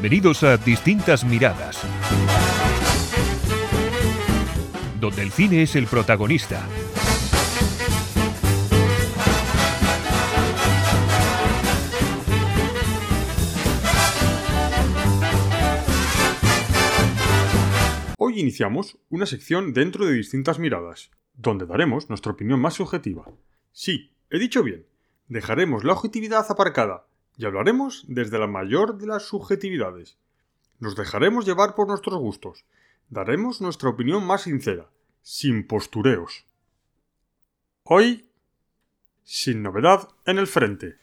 Bienvenidos a Distintas Miradas, donde el cine es el protagonista. Hoy iniciamos una sección dentro de Distintas Miradas, donde daremos nuestra opinión más subjetiva. Sí, he dicho bien, dejaremos la objetividad aparcada y hablaremos desde la mayor de las subjetividades. Nos dejaremos llevar por nuestros gustos, daremos nuestra opinión más sincera, sin postureos. Hoy, sin novedad en el frente.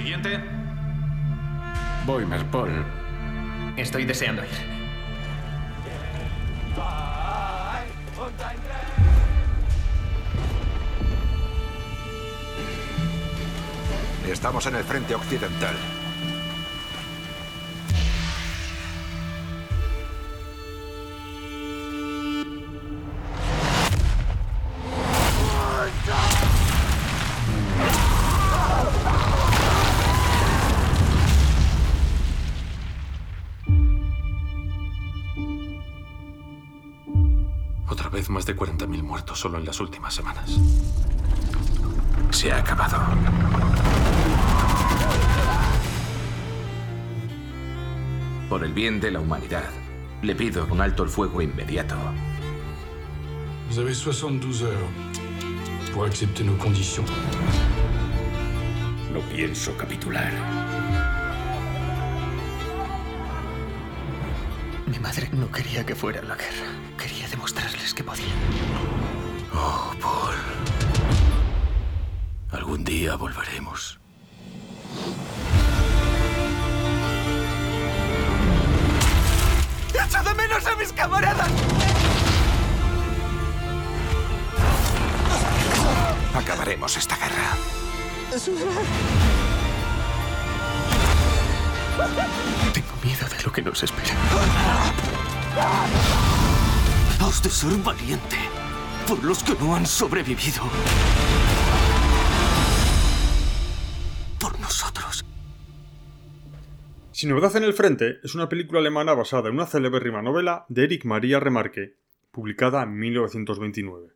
Siguiente. Voy, Merpol. Estoy deseando ir. Estamos en el frente occidental. Más de 40.000 muertos solo en las últimas semanas. Se ha acabado. Por el bien de la humanidad, le pido un alto el fuego inmediato. Vous avez 72 heures pour accepter nos conditions. No pienso capitular. Mi madre no quería que fuera a la guerra. Quería demostrarles que podía. Oh, Paul. Algún día volveremos. ¡Echo de menos a mis camaradas! Acabaremos esta guerra. Miedo de lo que nos espera. Has de ser valiente por los que no han sobrevivido. Por nosotros. Sin novedad en el frente es una película alemana basada en una celebérrima novela de Eric Maria Remarque, publicada en 1929.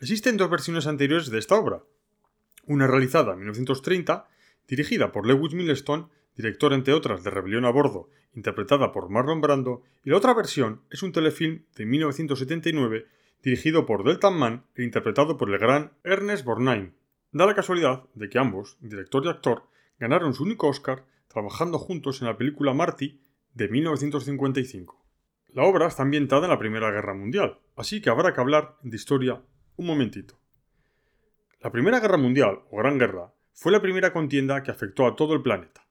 Existen dos versiones anteriores de esta obra. Una realizada en 1930, dirigida por Lewis Milestone, director entre otras de Rebelión a Bordo, interpretada por Marlon Brando, y la otra versión es un telefilm de 1979, dirigido por Delta Mann e interpretado por el gran Ernest Borgnine. Da la casualidad de que ambos, director y actor, ganaron su único Oscar trabajando juntos en la película Marty de 1955. La obra está ambientada en la Primera Guerra Mundial, así que habrá que hablar de historia un momentito. La Primera Guerra Mundial, o Gran Guerra, fue la primera contienda que afectó a todo el planeta.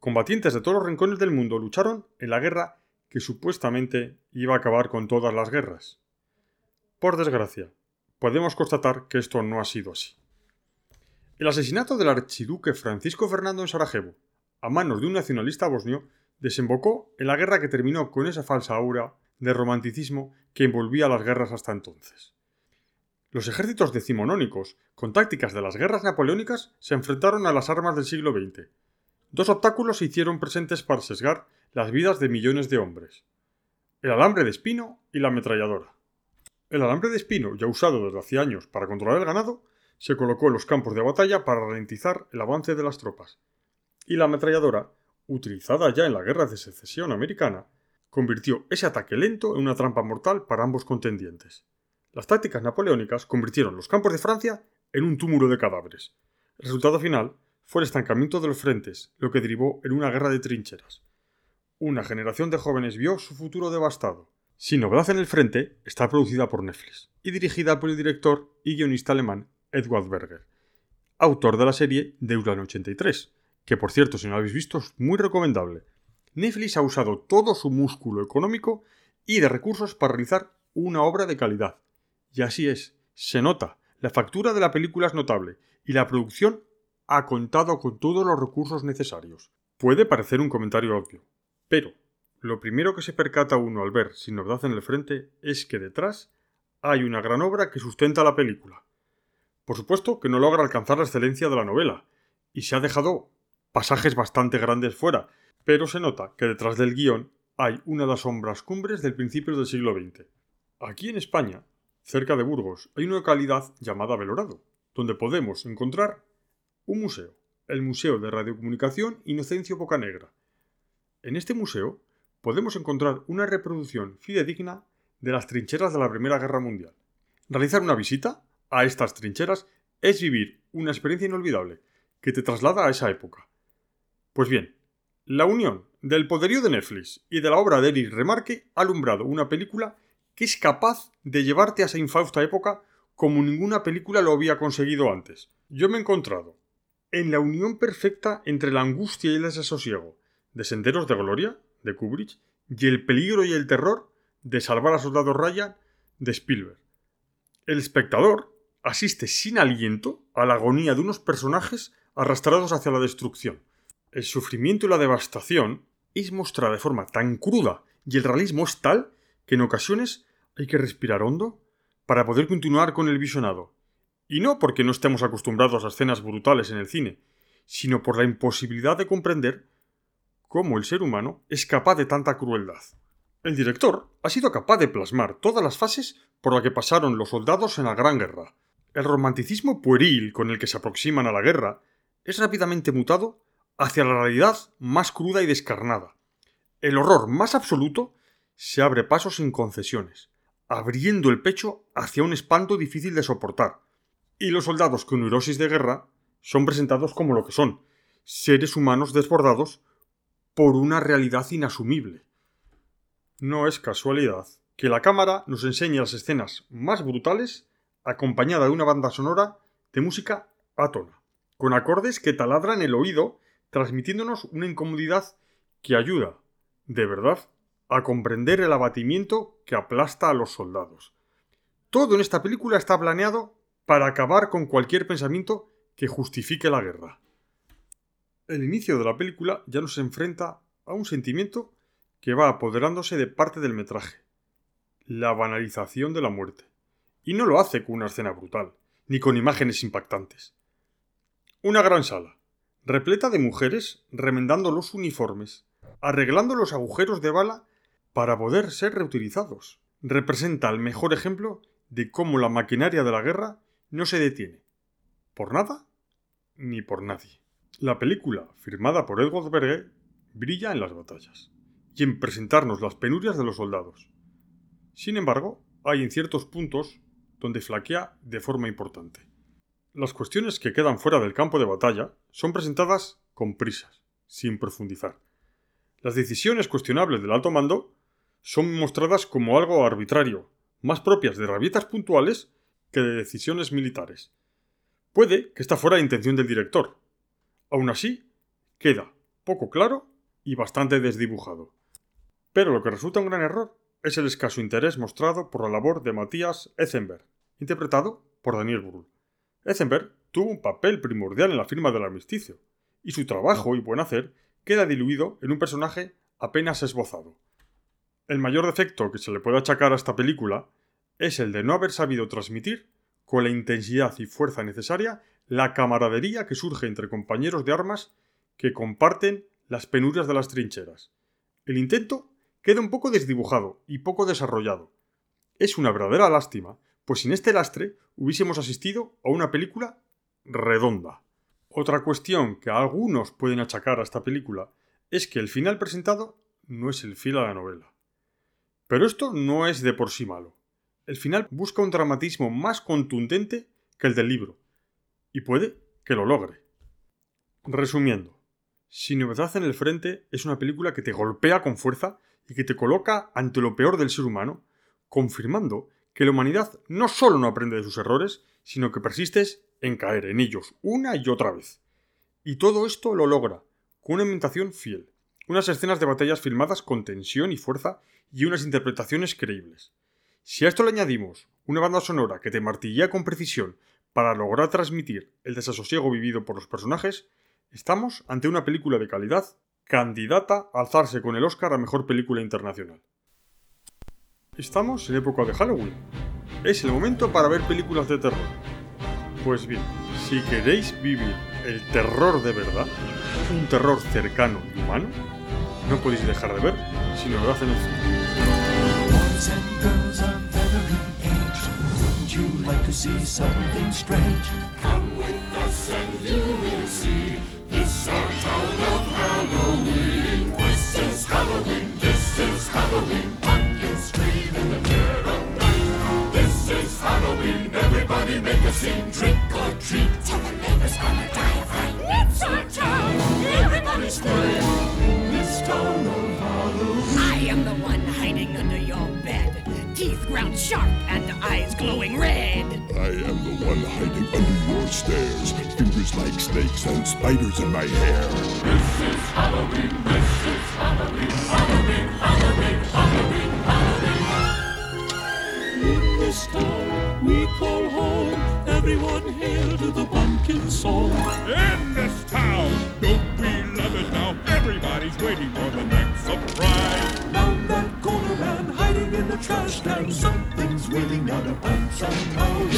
Combatientes de todos los rincones del mundo lucharon en la guerra que supuestamente iba a acabar con todas las guerras. Por desgracia, podemos constatar que esto no ha sido así. El asesinato del archiduque Francisco Fernando en Sarajevo, a manos de un nacionalista bosnio, desembocó en la guerra que terminó con esa falsa aura de romanticismo que envolvía las guerras hasta entonces. Los ejércitos decimonónicos, con tácticas de las guerras napoleónicas, se enfrentaron a las armas del siglo XX. Dos obstáculos se hicieron presentes para sesgar las vidas de millones de hombres. El alambre de espino y la ametralladora. El alambre de espino, ya usado desde hacía años para controlar el ganado, se colocó en los campos de batalla para ralentizar el avance de las tropas. Y la ametralladora, utilizada ya en la Guerra de Secesión americana, convirtió ese ataque lento en una trampa mortal para ambos contendientes. Las tácticas napoleónicas convirtieron los campos de Francia en un túmulo de cadáveres. Resultado final fue el estancamiento de los frentes, lo que derivó en una guerra de trincheras. Una generación de jóvenes vio su futuro devastado. Sin novedad en el frente, está producida por Netflix y dirigida por el director y guionista alemán Edward Berger, autor de la serie Deuslan 83, que por cierto, si no la habéis visto, es muy recomendable. Netflix ha usado todo su músculo económico y de recursos para realizar una obra de calidad. Y así es, se nota, la factura de la película es notable y la producción ha contado con todos los recursos necesarios. Puede parecer un comentario obvio, pero lo primero que se percata uno al ver Sin Novedad en el Frente es que detrás hay una gran obra que sustenta la película. Por supuesto que no logra alcanzar la excelencia de la novela, y se ha dejado pasajes bastante grandes fuera, pero se nota que detrás del guion hay una de las sombras cumbres del principio del siglo XX. Aquí en España, cerca de Burgos, hay una localidad llamada Belorado, donde podemos encontrar un museo, el Museo de Radiocomunicación Inocencio Bocanegra. En este museo podemos encontrar una reproducción fidedigna de las trincheras de la Primera Guerra Mundial. Realizar una visita a estas trincheras es vivir una experiencia inolvidable que te traslada a esa época. Pues bien, la unión del poderío de Netflix y de la obra de Eric Remarque ha alumbrado una película que es capaz de llevarte a esa infausta época como ninguna película lo había conseguido antes. Yo me he encontrado en la unión perfecta entre la angustia y el desasosiego de Senderos de Gloria, de Kubrick, y el peligro y el terror de Salvar a Soldado Ryan, de Spielberg. El espectador asiste sin aliento a la agonía de unos personajes arrastrados hacia la destrucción. El sufrimiento y la devastación es mostrada de forma tan cruda y el realismo es tal que en ocasiones hay que respirar hondo para poder continuar con el visionado. Y no porque no estemos acostumbrados a escenas brutales en el cine, sino por la imposibilidad de comprender cómo el ser humano es capaz de tanta crueldad. El director ha sido capaz de plasmar todas las fases por las que pasaron los soldados en la Gran Guerra. El romanticismo pueril con el que se aproximan a la guerra es rápidamente mutado hacia la realidad más cruda y descarnada. El horror más absoluto se abre paso sin concesiones, abriendo el pecho hacia un espanto difícil de soportar. Y los soldados con neurosis de guerra son presentados como lo que son, seres humanos desbordados por una realidad inasumible. No es casualidad que la cámara nos enseñe las escenas más brutales acompañada de una banda sonora de música átona, con acordes que taladran el oído, transmitiéndonos una incomodidad que ayuda, de verdad, a comprender el abatimiento que aplasta a los soldados. Todo en esta película está planeado para acabar con cualquier pensamiento que justifique la guerra el inicio de la película ya nos enfrenta a un sentimiento que va apoderándose de parte del metraje, la banalización de la muerte. Y no lo hace con una escena brutal, ni con imágenes impactantes. Una gran sala, repleta de mujeres remendando los uniformes, arreglando los agujeros de bala para poder ser reutilizados. Representa el mejor ejemplo de cómo la maquinaria de la guerra no se detiene. Por nada ni por nadie. La película, firmada por Edward Berger, brilla en las batallas y en presentarnos las penurias de los soldados. Sin embargo, hay en ciertos puntos donde flaquea de forma importante. Las cuestiones que quedan fuera del campo de batalla son presentadas con prisas, sin profundizar. Las decisiones cuestionables del alto mando son mostradas como algo arbitrario, más propias de rabietas puntuales que de decisiones militares. Puede que esta fuera la intención del director, Aún así, queda poco claro y bastante desdibujado. Pero lo que resulta un gran error es el escaso interés mostrado por la labor de Matías Etzenberg, interpretado por Daniel Brühl. Etzenberg tuvo un papel primordial en la firma del armisticio, y su trabajo y buen hacer queda diluido en un personaje apenas esbozado. El mayor defecto que se le puede achacar a esta película es el de no haber sabido transmitir con la intensidad y fuerza necesaria la camaradería que surge entre compañeros de armas que comparten las penurias de las trincheras. El intento queda un poco desdibujado y poco desarrollado. Es una verdadera lástima, pues sin este lastre hubiésemos asistido a una película redonda. Otra cuestión que algunos pueden achacar a esta película es que el final presentado no es el fiel a la novela. Pero esto no es de por sí malo. El final busca un dramatismo más contundente que el del libro, y puede que lo logre. Resumiendo, Sin novedad en el frente es una película que te golpea con fuerza y que te coloca ante lo peor del ser humano, confirmando que la humanidad no solo no aprende de sus errores, sino que persistes en caer en ellos una y otra vez. Y todo esto lo logra con una ambientación fiel, unas escenas de batallas filmadas con tensión y fuerza y unas interpretaciones creíbles. Si a esto le añadimos una banda sonora que te martillea con precisión para lograr transmitir el desasosiego vivido por los personajes, estamos ante una película de calidad candidata a alzarse con el Oscar a Mejor Película Internacional. Estamos en época de Halloween. Es el momento para ver películas de terror. Pues bien, si queréis vivir el terror de verdad, un terror cercano y humano, no podéis dejar de ver si no lo hacen el cine. Boys and girls of every age, wouldn't you like to see something strange? Come with us and you will see. This our town of Halloween. This is Halloween. This is Halloween. Pumpkins scream in the dead of night. This is Halloween. Everybody make a scene. Trick or treat. Tell the neighbors gonna die Teeth ground sharp and eyes glowing red. I am the one hiding under your stairs. Fingers like snakes and spiders in my hair. This is Halloween. This is Halloween. Halloween. Halloween. Halloween. Halloween. In this town we call home. Everyone hail to the pumpkin song. In this town, don't we love it now? Everybody's waiting for the next the trash can. Something's wheeling out a pants and Halloween.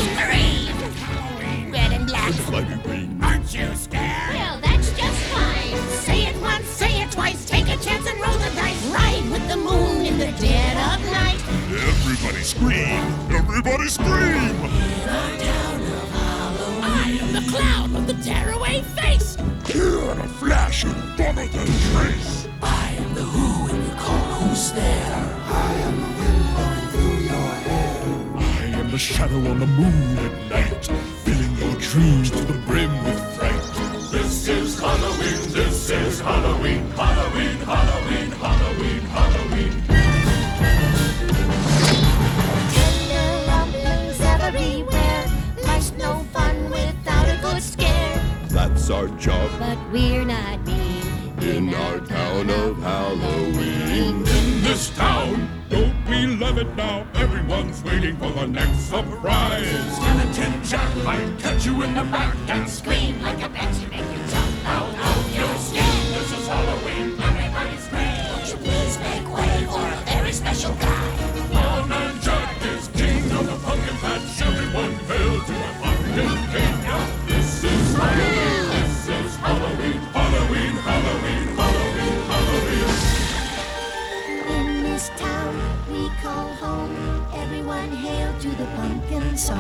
Green, red and black. Slimy green. Aren't you scared? Well, that's just fine. Say it once, say it twice. Take a chance and roll the dice. Ride with the moon in the dead of night. Everybody scream! Everybody scream! In our town of Halloween. I am the clown with the tearaway face. Here in a flash and bomber than trace. I am the who and you call who's there. I am the shadow on the moon at night, filling your dreams to the brim with fright. This is Halloween. This is Halloween. Halloween. Halloween. Halloween. Halloween. Tender rumblings everywhere. Life's no fun without a good scare. That's our job But we're not mean. in our town of Halloween. In this town, Don't we love it now? Everyone's waiting for the next surprise. skeleton jack might catch you in the back and Scream like a 住的房间小